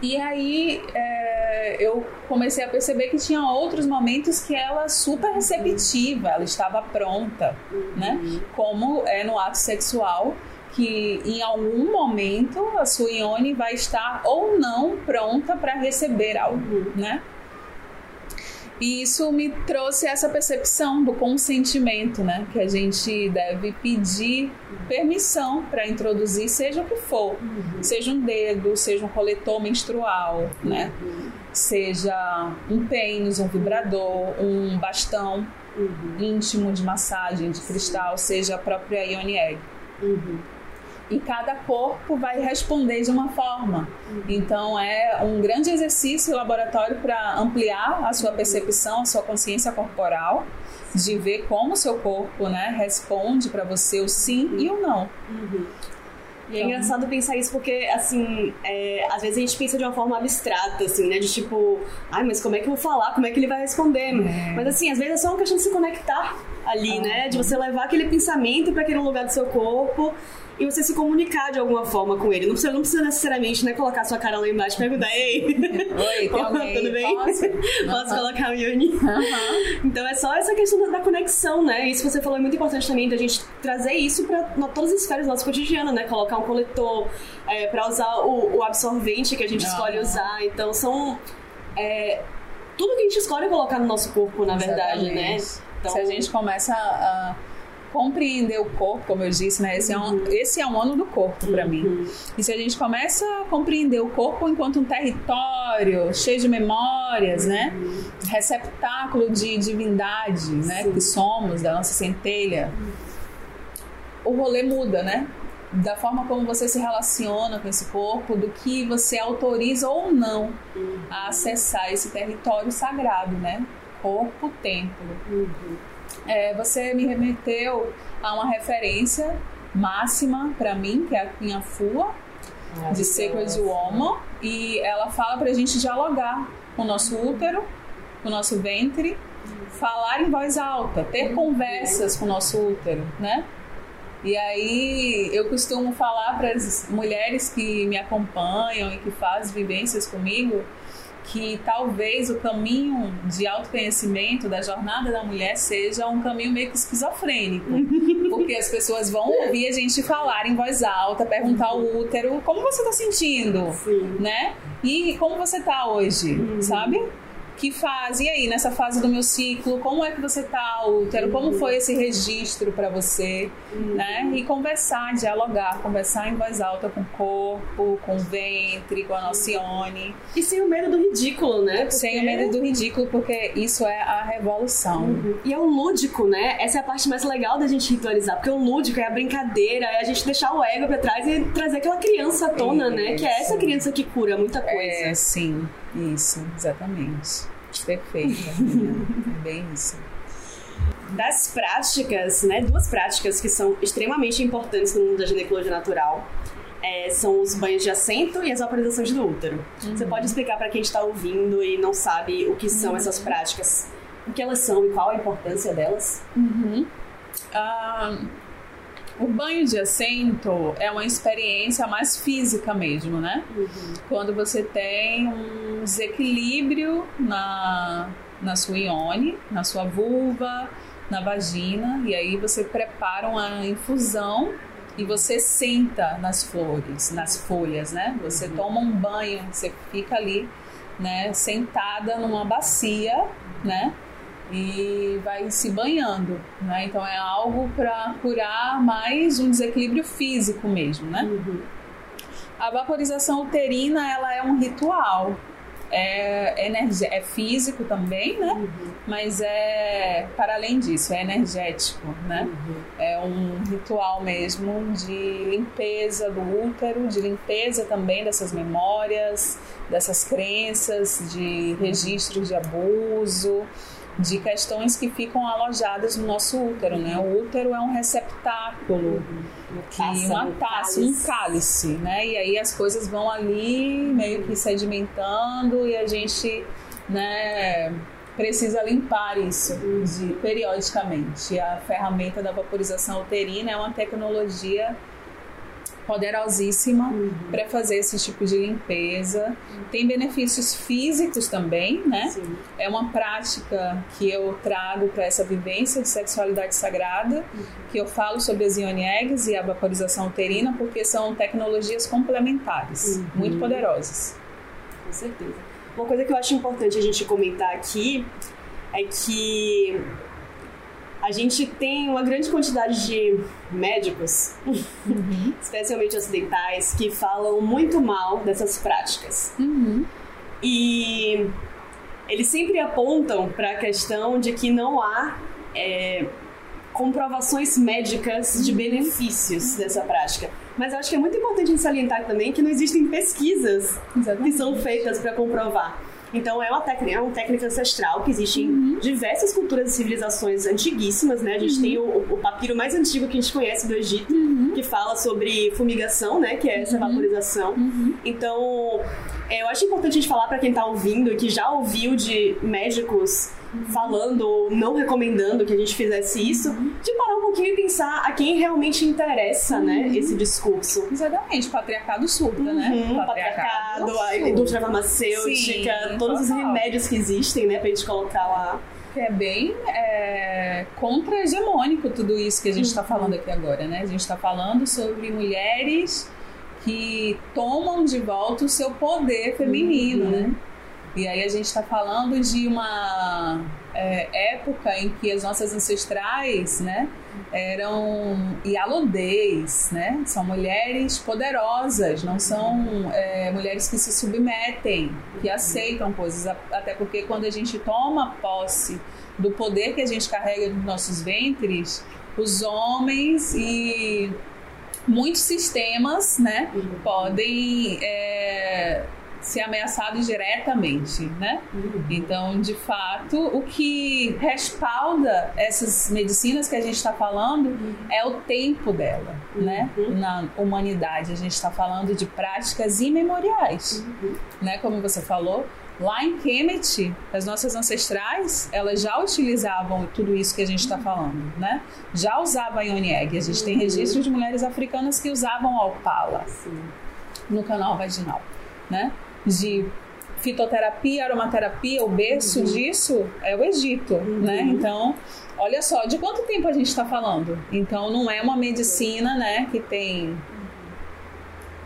[SPEAKER 2] E aí é, eu comecei a perceber que tinha outros momentos que ela super receptiva, ela estava pronta, né? Como é no ato sexual, que em algum momento a sua Ione vai estar ou não pronta para receber algo, né? E isso me trouxe essa percepção do consentimento, né? Que a gente deve pedir permissão para introduzir, seja o que for. Uhum. Seja um dedo, seja um coletor menstrual, né? Uhum. Seja um pênis, um vibrador, um bastão uhum. íntimo de massagem de cristal, seja a própria Ione Egg. E cada corpo vai responder de uma forma. Então é um grande exercício laboratório para ampliar a sua percepção, a sua consciência corporal, de ver como o seu corpo né, responde para você o sim e o não.
[SPEAKER 1] Uhum. E é engraçado pensar isso porque, assim, é, às vezes a gente pensa de uma forma abstrata, assim, né? De tipo, ai, mas como é que eu vou falar? Como é que ele vai responder? É. Mas, assim, às vezes é só uma questão de se conectar ali, ah, né? De você levar aquele pensamento para aquele lugar do seu corpo e você se comunicar de alguma forma com ele. Não precisa, não precisa necessariamente né, colocar sua cara lá embaixo e perguntar: Ei,
[SPEAKER 2] Oi, *laughs* tudo bem?
[SPEAKER 1] Posso, *laughs* Posso uhum. colocar o Yoni? Uhum. Então é só essa questão da, conexão, né? Isso você falou é muito importante também, da gente trazer isso para todas as esferas do nosso cotidiano, né? Colocar um coletor, é, para usar o, o, absorvente que a gente escolhe usar. Então são. É, tudo que a gente escolhe colocar no nosso corpo, na Exatamente. verdade, né?
[SPEAKER 2] Então, Se a gente começa a compreender o corpo, como eu disse, né? Esse é um, esse é um ano do corpo para uhum. mim. E se a gente começa a compreender o corpo enquanto um território cheio de memórias, né? uhum. né? Receptáculo de divindade, né? Que somos, da nossa centelha. O rolê muda, né? Da forma como você se relaciona com esse corpo, do que você autoriza ou não uhum. a acessar esse território sagrado, né? Corpo, templo. Uhum é, você me remeteu a uma referência máxima para mim, que é a Cunha Fua, de Sacred Woman, e ela fala para a gente dialogar com o nosso útero, com o nosso ventre, falar em voz alta, ter conversas com o nosso útero, né? E aí eu costumo falar para as mulheres que me acompanham e que fazem vivências comigo que talvez o caminho de autoconhecimento da jornada da mulher seja um caminho meio que esquizofrênico. *laughs* porque as pessoas vão ouvir a gente falar em voz alta, perguntar ao útero como você está sentindo,
[SPEAKER 1] Sim.
[SPEAKER 2] né? E como você está hoje, uhum. sabe? Que faz, e aí, nessa fase do meu ciclo, como é que você tá, útero? Como foi esse registro para você? Uhum. Né? E conversar, dialogar, conversar em voz alta com o corpo, com o ventre, com a nocione.
[SPEAKER 1] E sem o medo do ridículo, né?
[SPEAKER 2] Porque... Sem o medo do ridículo, porque isso é a revolução. Uhum.
[SPEAKER 1] E é o lúdico, né? Essa é a parte mais legal da gente ritualizar, porque o lúdico é a brincadeira, é a gente deixar o ego pra trás e trazer aquela criança à tona, né? Que é essa criança que cura muita coisa.
[SPEAKER 2] É, sim. Isso, exatamente. Perfeito. *laughs* é bem isso.
[SPEAKER 1] Das práticas, né? Duas práticas que são extremamente importantes no mundo da ginecologia natural. É, são os banhos de assento e as vaporizações do útero. Uhum. Você pode explicar para quem está ouvindo e não sabe o que são uhum. essas práticas, o que elas são e qual a importância delas?
[SPEAKER 2] Uhum. Uh, o banho de assento é uma experiência mais física mesmo, né? Uhum. Quando você tem um desequilíbrio na, na sua ione, na sua vulva, na vagina, e aí você prepara uma infusão e você senta nas flores, nas folhas, né? Você uhum. toma um banho, você fica ali, né, sentada numa bacia, né? E vai se banhando, né? Então é algo para curar mais um desequilíbrio físico mesmo, né? Uhum. A vaporização uterina ela é um ritual, é, é físico também, né? Uhum. Mas é para além disso, é energético, né? Uhum. É um ritual mesmo de limpeza do útero, de limpeza também dessas memórias, dessas crenças, de registros de abuso de questões que ficam alojadas no nosso útero, né? O útero é um receptáculo, que uma taça, um cálice, né? E aí as coisas vão ali meio que sedimentando e a gente, né? precisa limpar isso de, periodicamente. A ferramenta da vaporização uterina é uma tecnologia poderosíssima uhum. para fazer esse tipo de limpeza. Tem benefícios físicos também, né? Sim. É uma prática que eu trago para essa vivência de sexualidade sagrada, uhum. que eu falo sobre as ione eggs e a vaporização uterina, porque são tecnologias complementares, uhum. muito poderosas.
[SPEAKER 1] Com certeza. Uma coisa que eu acho importante a gente comentar aqui é que a gente tem uma grande quantidade de médicos, uhum. especialmente ocidentais, que falam muito mal dessas práticas. Uhum. E eles sempre apontam para a questão de que não há é, comprovações médicas de uhum. benefícios dessa prática. Mas eu acho que é muito importante a gente salientar também que não existem pesquisas Exatamente. que são feitas para comprovar. Então é uma técnica, é uma técnica ancestral que existe em uhum. diversas culturas e civilizações antiguíssimas, né? A gente uhum. tem o, o, papiro mais antigo que a gente conhece do Egito, uhum. que fala sobre fumigação, né? Que é essa uhum. vaporização. Uhum. Então, é, eu acho importante a gente falar para quem está ouvindo e que já ouviu de médicos falando, não recomendando que a gente fizesse isso, de parar um pouquinho e pensar a quem realmente interessa, né, esse discurso.
[SPEAKER 2] Exatamente, patriarcado surda, né?
[SPEAKER 1] uhum? Patriarcado, patriarcado a indústria farmacêutica, Sim, todos total. os remédios que existem, né, pra gente colocar lá.
[SPEAKER 2] Que é bem é, contra-hegemônico tudo isso que a gente está uhum. falando aqui agora, né? A gente está falando sobre mulheres que tomam de volta o seu poder feminino, uhum. né? E aí a gente está falando de uma é, época em que as nossas ancestrais, né, eram Yalodês, né? São mulheres poderosas, não são é, mulheres que se submetem, que aceitam coisas. Até porque quando a gente toma posse do poder que a gente carrega nos nossos ventres, os homens e muitos sistemas, né, podem é, ser ameaçados diretamente, né? Uhum. Então, de fato, o que respalda essas medicinas que a gente está falando uhum. é o tempo dela, uhum. né? Na humanidade, a gente está falando de práticas imemoriais, uhum. né? Como você falou, lá em Kemet, as nossas ancestrais, elas já utilizavam tudo isso que a gente está falando, né? Já usava a Ione Egg. A gente tem uhum. registros de mulheres africanas que usavam a opala no canal vaginal, né? De fitoterapia, aromaterapia, o berço uhum. disso é o Egito, uhum. né? Então, olha só, de quanto tempo a gente está falando? Então, não é uma medicina, né, que tem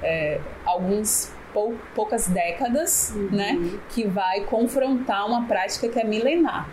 [SPEAKER 2] é, alguns pou, poucas décadas, uhum. né, que vai confrontar uma prática que é milenar.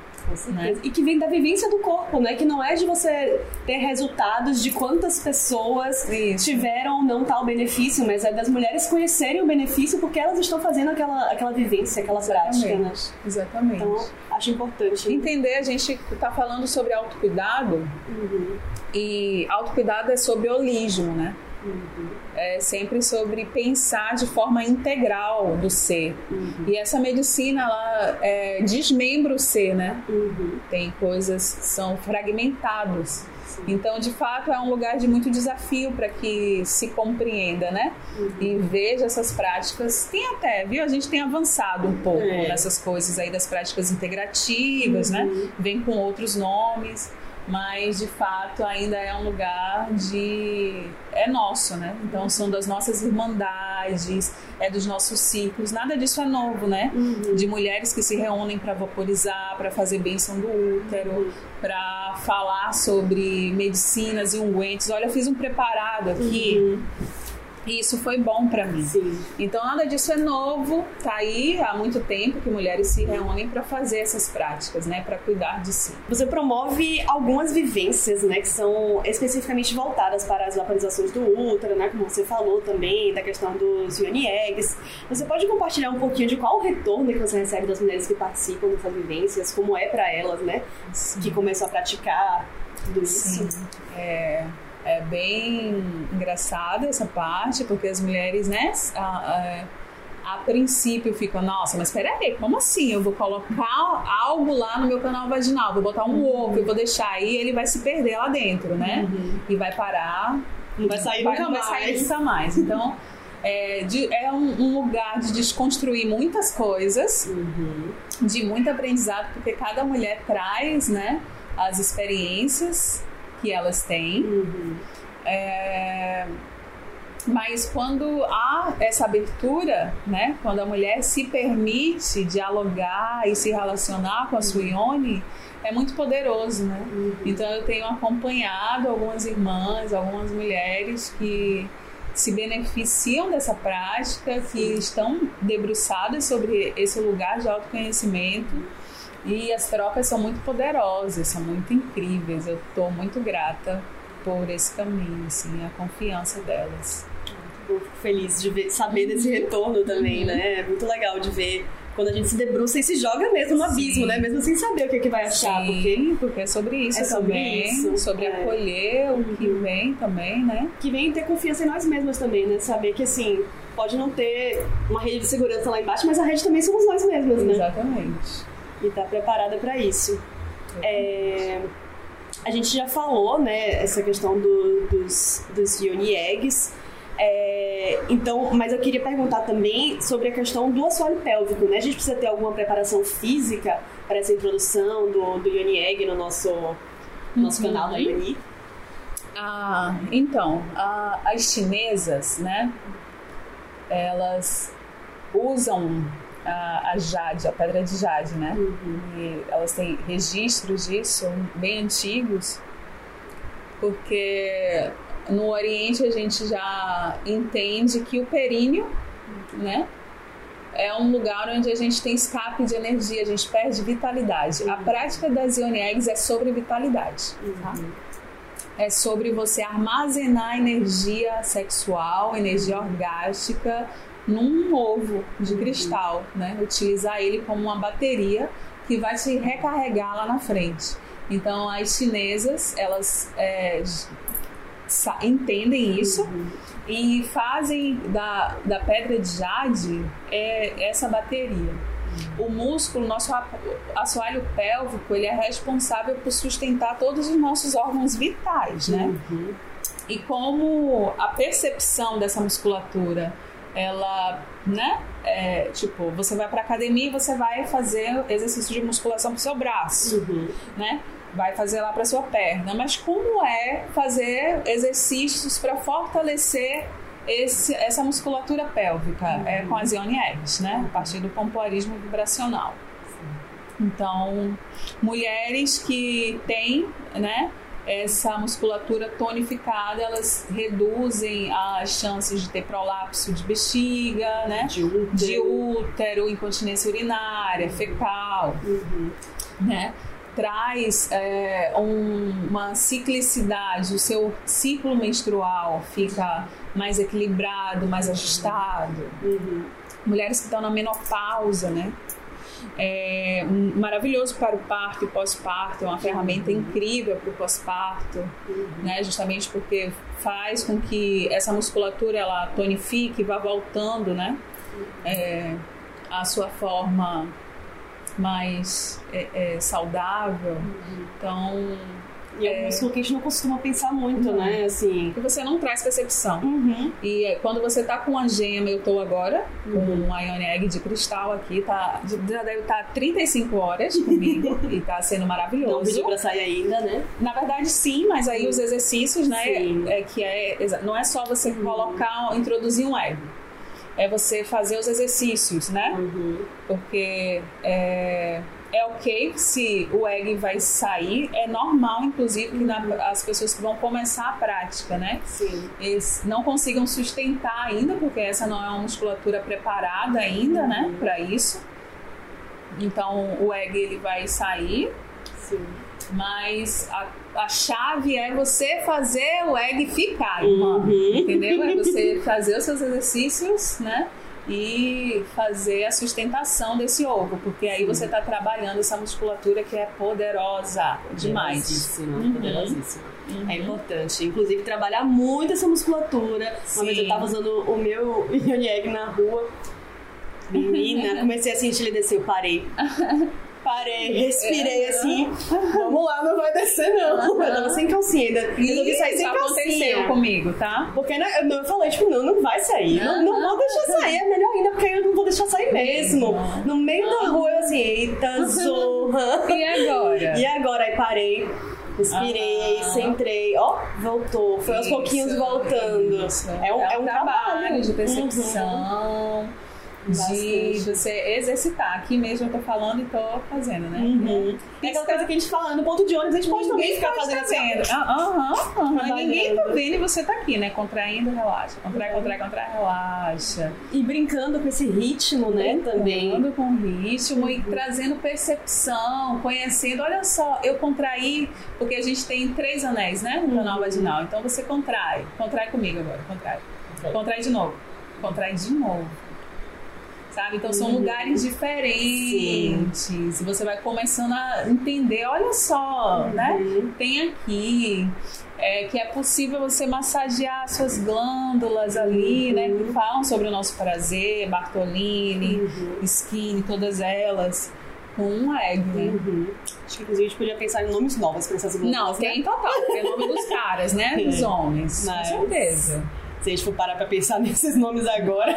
[SPEAKER 1] Né? E que vem da vivência do corpo, né? Que não é de você ter resultados de quantas pessoas Isso. tiveram ou não tal benefício, mas é das mulheres conhecerem o benefício porque elas estão fazendo aquela, aquela vivência, aquela Exatamente. prática, né?
[SPEAKER 2] Exatamente.
[SPEAKER 1] Então, acho importante.
[SPEAKER 2] Entender, a gente está falando sobre autocuidado uhum. e autocuidado é sobre holismo, né? Uhum. É sempre sobre pensar de forma integral do ser. Uhum. E essa medicina, ela é, desmembra o ser, né? Uhum. Tem coisas que são fragmentadas. Então, de fato, é um lugar de muito desafio para que se compreenda, né? Uhum. E veja essas práticas. Tem até, viu? A gente tem avançado um pouco é. nessas coisas aí das práticas integrativas, né? Uhum. Vem com outros nomes mas de fato ainda é um lugar de é nosso, né? Então são das nossas irmandades, é dos nossos ciclos. Nada disso é novo, né? Uhum. De mulheres que se reúnem para vaporizar, para fazer bênção do útero, uhum. para falar sobre medicinas e ungüentos. Olha, eu fiz um preparado aqui. Uhum e isso foi bom para mim. Sim. Então nada disso é novo, tá aí há muito tempo que mulheres se reúnem para fazer essas práticas, né, para cuidar de si.
[SPEAKER 1] Você promove algumas vivências, né, que são especificamente voltadas para as vaporizações do útero, né, como você falou também, da questão dos yoni eggs. Você pode compartilhar um pouquinho de qual o retorno que você recebe das mulheres que participam dessas vivências, como é para elas, né, Sim. que começou a praticar tudo isso?
[SPEAKER 2] Sim. É é bem engraçada essa parte, porque as mulheres, né, a, a, a princípio ficam, nossa, mas peraí, como assim? Eu vou colocar algo lá no meu canal vaginal, vou botar um uhum. ovo, eu vou deixar aí, ele vai se perder lá dentro, né? Uhum. E vai parar.
[SPEAKER 1] Não vai sair vai, nunca
[SPEAKER 2] mais.
[SPEAKER 1] Vai
[SPEAKER 2] sair nunca mais. Então. É, de, é um, um, lugar de desconstruir muitas coisas, uhum. de muito aprendizado, porque cada mulher traz né, as experiências que elas têm. Uhum. É, mas quando há essa abertura, né, quando a mulher se permite dialogar e se relacionar com a sua Ione, é muito poderoso, né? Uhum. Então eu tenho acompanhado algumas irmãs, algumas mulheres que se beneficiam dessa prática, que estão debruçadas sobre esse lugar de autoconhecimento e as trocas são muito poderosas, são muito incríveis. Eu estou muito grata por esse caminho, assim, a confiança delas.
[SPEAKER 1] Muito feliz de ver, saber desse retorno também, uhum. né? É muito legal de ver quando a gente se debruça e se joga mesmo no abismo, Sim. né? Mesmo sem saber o que, é que vai achar.
[SPEAKER 2] Sim, porque, porque é sobre isso é sobre também. Isso, sobre é. acolher o que uhum. vem também, né?
[SPEAKER 1] Que vem ter confiança em nós mesmas também, né? Saber que assim, pode não ter uma rede de segurança lá embaixo, mas a rede também somos nós mesmas, né?
[SPEAKER 2] Exatamente
[SPEAKER 1] e está preparada para isso. É, a gente já falou, né, essa questão do, dos, dos Yoni Eggs. É, então, mas eu queria perguntar também sobre a questão do assoalho pélvico, né? A gente precisa ter alguma preparação física para essa introdução do, do Yoni Egg no nosso, no nosso uhum. canal da Yoni?
[SPEAKER 2] Ah, então, as chinesas, né? Elas usam a, a jade, a pedra de jade, né? Uhum. E elas têm registros disso bem antigos, porque no Oriente a gente já entende que o períneo, né? É um lugar onde a gente tem escape de energia, a gente perde vitalidade. Uhum. A prática das Ione Eggs é sobre vitalidade, tá? Uhum. É sobre você armazenar energia sexual, energia orgástica num ovo de cristal, né? Utilizar ele como uma bateria que vai te recarregar lá na frente. Então, as chinesas, elas é, entendem isso uhum. e fazem da, da pedra de jade é, essa bateria. O músculo, nosso assoalho pélvico, ele é responsável por sustentar todos os nossos órgãos vitais, né? Uhum. E como a percepção dessa musculatura ela, né? É, tipo, você vai pra academia e você vai fazer exercício de musculação pro seu braço, uhum. né? Vai fazer lá pra sua perna. Mas como é fazer exercícios para fortalecer esse, essa musculatura pélvica? Uhum. É com as Ione Eggs, né? A partir do pompoarismo vibracional. Então, mulheres que têm, né? Essa musculatura tonificada, elas reduzem as chances de ter prolapso de bexiga, né?
[SPEAKER 1] De útero.
[SPEAKER 2] De útero, incontinência urinária, fecal,
[SPEAKER 1] Uhum.
[SPEAKER 2] né? Traz é, um- uma ciclicidade, o seu ciclo menstrual fica mais equilibrado, mais ajustado
[SPEAKER 1] Uhum.
[SPEAKER 2] mulheres que estão na menopausa, né? É maravilhoso para o parto e pós-parto, é uma ferramenta incrível para o pós-parto, né? Justamente porque faz com que essa musculatura ela tonifique e vá voltando, né? É, a sua forma mais é, é, saudável. Então,
[SPEAKER 1] E é um músculo que a gente não costuma pensar muito, né? Assim.
[SPEAKER 2] que você não traz percepção.
[SPEAKER 1] Uhum.
[SPEAKER 2] E é, quando você tá com a gema, eu tô agora com um Ion Egg de cristal aqui, tá, já deve estar 35 horas comigo *laughs* e tá sendo
[SPEAKER 1] Não
[SPEAKER 2] maravilhoso.
[SPEAKER 1] pediu pra sair ainda, né?
[SPEAKER 2] Na verdade, sim, mas aí os exercícios, né,
[SPEAKER 1] Sim.
[SPEAKER 2] é que é, não é só você colocar, introduzir um egg. É você fazer os exercícios, né?
[SPEAKER 1] Uhum.
[SPEAKER 2] Porque é, é ok se o egg vai sair, é normal, inclusive, que na- as pessoas que vão começar a prática, né?
[SPEAKER 1] Sim.
[SPEAKER 2] eles não consigam sustentar ainda, porque essa não é uma musculatura preparada ainda, né, para isso. Então o egg ele vai sair,
[SPEAKER 1] Sim.
[SPEAKER 2] mas a, a chave é você fazer o egg ficar, irmão.
[SPEAKER 1] Uhum.
[SPEAKER 2] Entendeu? É você fazer os seus exercícios, né? E fazer a sustentação desse ovo, porque aí você está trabalhando essa musculatura que é poderosa demais.
[SPEAKER 1] Poderosíssima,
[SPEAKER 2] Uhum.
[SPEAKER 1] poderosíssima. É importante, inclusive, trabalhar muito essa musculatura. Uma vez eu
[SPEAKER 2] Sim.
[SPEAKER 1] tava usando o meu *laughs* Yonieg na rua. Menina, comecei a sentir ele descer, eu parei. *laughs* Parei, *laughs* respirei
[SPEAKER 2] É.
[SPEAKER 1] assim. Vamos lá, não vai descer, não. Eu tava sem calcinha ainda. Resolvi sair sem calcinha.
[SPEAKER 2] comigo, tá?
[SPEAKER 1] Porque né, eu, eu falei, tipo, não, não vai sair. Não, não vou deixar sair. É melhor ainda, porque eu não vou deixar sair mesmo. No meio da rua, eu assim, eita, zorra.
[SPEAKER 2] E agora?
[SPEAKER 1] E agora? Aí parei, respirei,
[SPEAKER 2] Aham.
[SPEAKER 1] centrei. Ó, voltou. Foi aos
[SPEAKER 2] Isso,
[SPEAKER 1] pouquinhos voltando.
[SPEAKER 2] isso.
[SPEAKER 1] É um, é um trabalho.
[SPEAKER 2] de
[SPEAKER 1] Uhum.
[SPEAKER 2] De você exercitar. Aqui mesmo eu tô falando e tô fazendo, né?
[SPEAKER 1] Uhum. É aquela coisa que a gente fala, no ponto de ônibus a gente pode também ficar fazendo assim.
[SPEAKER 2] Ah, Aham, aham.
[SPEAKER 1] Trabalhando.
[SPEAKER 2] Ninguém tá vendo e você tá aqui, né? Contraindo, relaxa. Contrai, contrai, contrai, relaxa.
[SPEAKER 1] E brincando com esse ritmo, né, também.
[SPEAKER 2] Brincando com ritmo e trazendo percepção, conhecendo. Olha só, eu contraí, porque a gente tem três anéis, né? No canal vaginal. Então você contrai. Contrai comigo agora, contrai. Contrai de novo. Contrai de novo. Sabe? Então são
[SPEAKER 1] Uhum.
[SPEAKER 2] lugares diferentes. E você vai começando a entender, olha só, né?
[SPEAKER 1] Uhum.
[SPEAKER 2] Tem aqui. é, que é possível você massagear suas glândulas ali, né? Que falam sobre o nosso prazer, Bartolini,
[SPEAKER 1] Uhum.
[SPEAKER 2] Skin, todas elas, com um egg, né?
[SPEAKER 1] Uhum. Acho que inclusive a gente podia pensar em nomes novos pra essas glândulas.
[SPEAKER 2] Não,
[SPEAKER 1] né?
[SPEAKER 2] tem total, tem o nome dos caras, né? *laughs* Dos homens. Com
[SPEAKER 1] Mas-
[SPEAKER 2] certeza.
[SPEAKER 1] Se a gente for parar pra pensar *laughs* nesses nomes agora.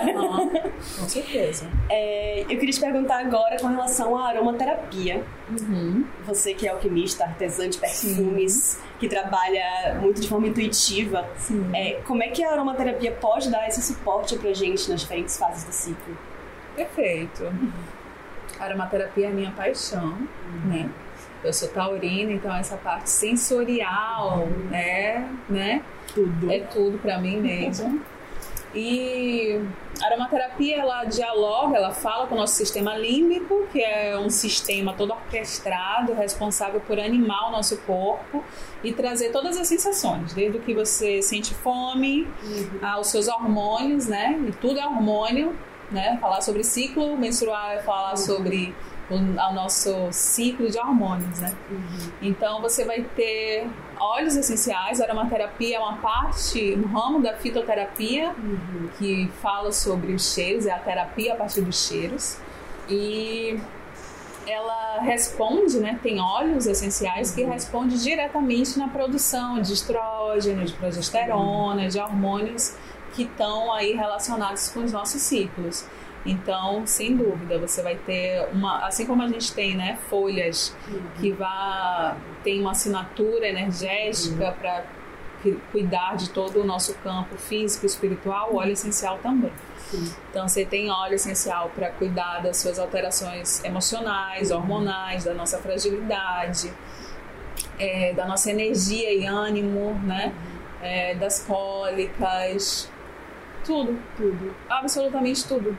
[SPEAKER 2] Com certeza.
[SPEAKER 1] É, eu queria te perguntar agora com relação à aromaterapia.
[SPEAKER 2] Uhum.
[SPEAKER 1] Você que é alquimista, artesã de perfumes, que trabalha muito de forma intuitiva,
[SPEAKER 2] Sim.
[SPEAKER 1] é, como é que a aromaterapia pode dar esse suporte pra gente nas diferentes fases do ciclo?
[SPEAKER 2] Perfeito. A aromaterapia é a minha paixão, né? Eu sou taurina, então essa parte sensorial é, né?
[SPEAKER 1] Tudo.
[SPEAKER 2] É tudo pra mim mesmo. E a aromaterapia ela dialoga, ela fala com o nosso sistema límbico, que é um sistema todo orquestrado, responsável por animar o nosso corpo e trazer todas as sensações, desde o que você sente fome, aos seus hormônios, né? E tudo é hormônio, né? Falar sobre ciclo menstrual é falar sobre o, o nosso ciclo de hormônios, né? Então você vai ter óleos essenciais, aromaterapia é uma parte, um ramo da fitoterapia que fala sobre os cheiros, é a terapia a partir dos cheiros. E ela responde, né? Tem óleos essenciais que respondem diretamente na produção de estrógeno, de progesterona, de hormônios que estão aí relacionados com os nossos ciclos. Então, sem dúvida, você vai ter uma, assim como a gente tem, né, folhas que vá tem uma assinatura energética para cuidar de todo o nosso campo físico e espiritual, o óleo essencial também. Então você tem óleo essencial para cuidar das suas alterações emocionais, hormonais, da nossa fragilidade. é, da nossa energia e ânimo, né? É, das cólicas, tudo, tudo, absolutamente tudo.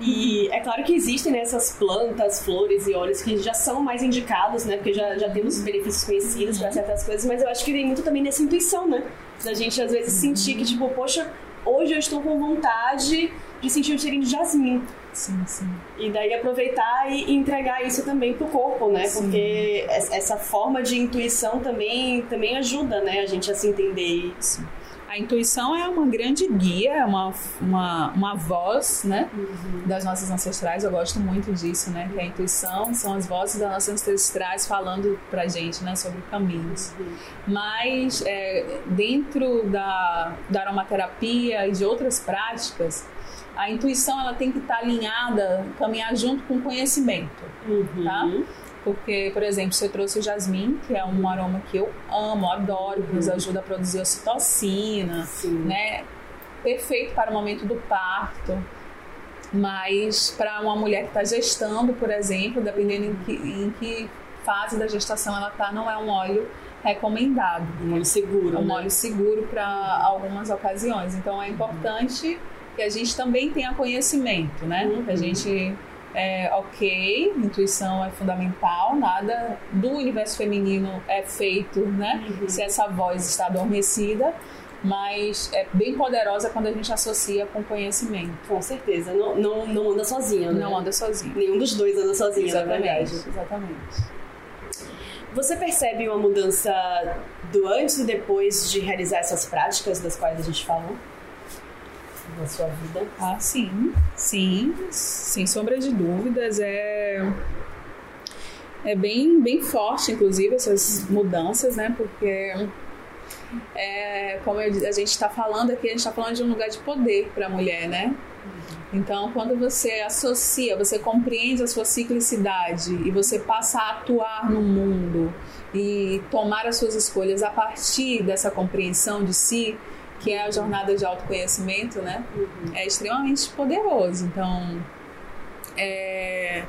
[SPEAKER 1] E é claro que existem né, essas plantas, flores e óleos que já são mais indicados, né? Porque já, já temos benefícios conhecidos para certas coisas, mas eu acho que vem muito também nessa intuição, né? Da gente às vezes sentir que, tipo, poxa, hoje eu estou com vontade de sentir o cheirinho de jasmim.
[SPEAKER 2] Sim, sim.
[SPEAKER 1] E daí aproveitar e entregar isso também pro corpo, né?
[SPEAKER 2] Sim.
[SPEAKER 1] Porque essa forma de intuição também, também ajuda, né? A gente a se entender.
[SPEAKER 2] Sim. A intuição é uma grande guia, é uma, uma, uma voz, né?
[SPEAKER 1] Uhum.
[SPEAKER 2] Das nossas ancestrais. Eu gosto muito disso, né? Que a intuição são as vozes das nossas ancestrais falando pra gente, né? Sobre caminhos.
[SPEAKER 1] Uhum.
[SPEAKER 2] Mas é, dentro da, da aromaterapia e de outras práticas, a intuição ela tem que estar alinhada, caminhar junto com o conhecimento,
[SPEAKER 1] Uhum.
[SPEAKER 2] tá? Porque, por exemplo, você trouxe o jasmim, que é um aroma que eu amo, adoro, que nos ajuda a produzir ocitocina,
[SPEAKER 1] Sim.
[SPEAKER 2] né? Perfeito para o momento do parto. Mas para uma mulher que está gestando, por exemplo, dependendo em que, em que fase da gestação ela está, não é um óleo recomendado.
[SPEAKER 1] Um óleo seguro.
[SPEAKER 2] É um
[SPEAKER 1] né?
[SPEAKER 2] óleo seguro para algumas ocasiões. Então é importante que a gente também tenha conhecimento, né?
[SPEAKER 1] Uhum.
[SPEAKER 2] Que a gente é ok, intuição é fundamental, nada do universo feminino é feito, né?
[SPEAKER 1] Uhum.
[SPEAKER 2] Se essa voz está adormecida, mas é bem poderosa quando a gente associa com conhecimento.
[SPEAKER 1] Com certeza. Não, não, não anda sozinha, né?
[SPEAKER 2] Não anda sozinho.
[SPEAKER 1] Nenhum dos dois anda sozinho,
[SPEAKER 2] Exatamente, exatamente.
[SPEAKER 1] Você percebe uma mudança do antes e depois de realizar essas práticas das quais a gente falou? Na sua vida?
[SPEAKER 2] Ah, sim, sim, sem sombra de dúvidas. É, é bem, bem forte, inclusive, essas mudanças, né? Porque, é, como eu- a gente está falando aqui, a gente está falando de um lugar de poder para a mulher, né? Então, quando você associa, você compreende a sua ciclicidade e você passa a atuar no mundo e tomar as suas escolhas a partir dessa compreensão de si, que é a jornada de autoconhecimento, né? É extremamente poderoso. Então, é,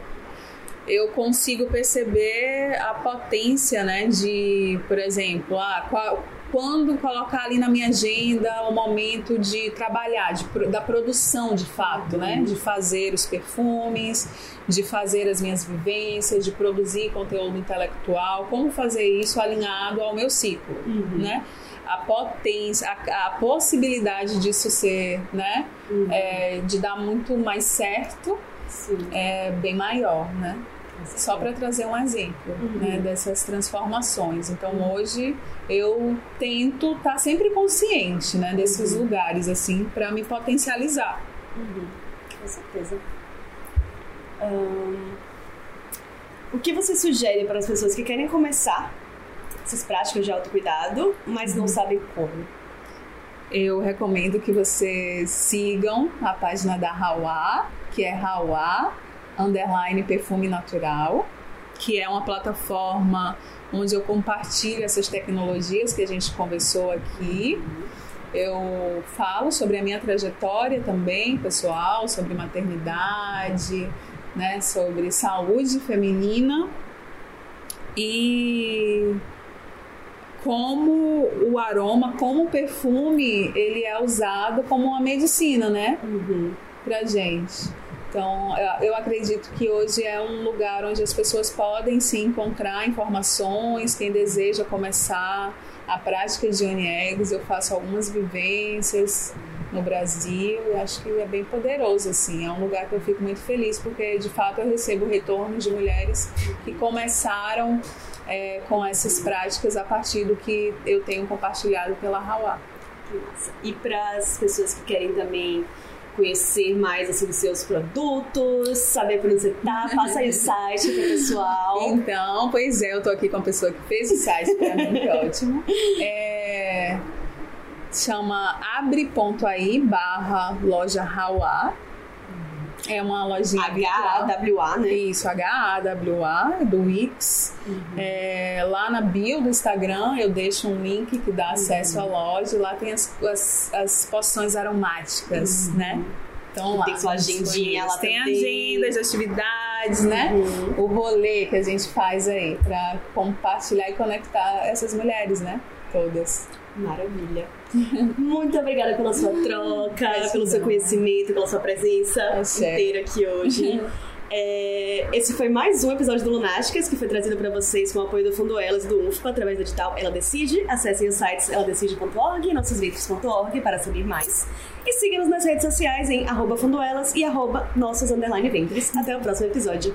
[SPEAKER 2] eu consigo perceber a potência, né? De, por exemplo, ah, qual- quando colocar ali na minha agenda o momento de trabalhar, de da produção de fato, né? De fazer os perfumes, de fazer as minhas vivências, de produzir conteúdo intelectual, como fazer isso alinhado ao meu ciclo, né? A potência, a, a possibilidade disso ser, né? É, de dar muito mais certo
[SPEAKER 1] Sim.
[SPEAKER 2] é bem maior, né? Só para trazer um exemplo
[SPEAKER 1] Uhum.
[SPEAKER 2] né, dessas transformações. Então hoje eu tento estar sempre consciente né, desses lugares assim para me potencializar.
[SPEAKER 1] Uhum. Com certeza. Ahn, o que você sugere para as pessoas que querem começar essas práticas de autocuidado, mas não sabem como?
[SPEAKER 2] Eu recomendo que vocês sigam a página da Hawa, que é Hawa underline perfume natural, que é uma plataforma onde eu compartilho essas tecnologias que a gente conversou aqui. Eu falo sobre a minha trajetória também, pessoal, sobre maternidade, né, sobre saúde feminina e como o aroma, como o perfume, ele é usado como uma medicina, né,
[SPEAKER 1] Uhum.
[SPEAKER 2] pra gente. Então, eu- acredito que hoje é um lugar onde as pessoas podem se encontrar informações, quem deseja começar a prática de Eggs, eu faço algumas vivências no Brasil e acho que é bem poderoso, assim, é um lugar que eu fico muito feliz, porque de fato eu recebo retorno de mulheres que começaram é, com essas práticas a partir do que eu tenho compartilhado pela Hawa.
[SPEAKER 1] E para as pessoas que querem também conhecer mais assim, dos seus produtos, saber por onde você tá, *laughs* passa aí o site pro pessoal.
[SPEAKER 2] Então, pois é, eu tô aqui com a pessoa que fez o site pra mim, que é ótimo. É, chama abre.ai barra loja Hawa. É uma lojinha virtual.
[SPEAKER 1] H-A-W-A, né?
[SPEAKER 2] Isso, H-A-W-A, do Wix. É, lá na bio do Instagram eu deixo um link que dá acesso à loja. Lá tem as, as, as poções aromáticas, né? Então lá.
[SPEAKER 1] Tem sua agendinha lá
[SPEAKER 2] Tem agendas de atividades, atividades, né? O rolê que a gente faz aí para compartilhar e conectar essas mulheres, né? Todas.
[SPEAKER 1] Maravilha. Muito obrigada pela sua troca, pelo seu conhecimento, pela sua presença
[SPEAKER 2] É
[SPEAKER 1] inteira aqui hoje. *laughs* É, esse foi mais um episódio do Lunásticas, que foi trazido para vocês com o apoio do Fundo Elas, do UFPA, através do edital Ela Decide. Acessem os sites eladecide.org e nossoslivros.org para saber mais. E siga-nos nas redes sociais em arroba fundoelas e arroba nossos underline ventres. Até o próximo episódio.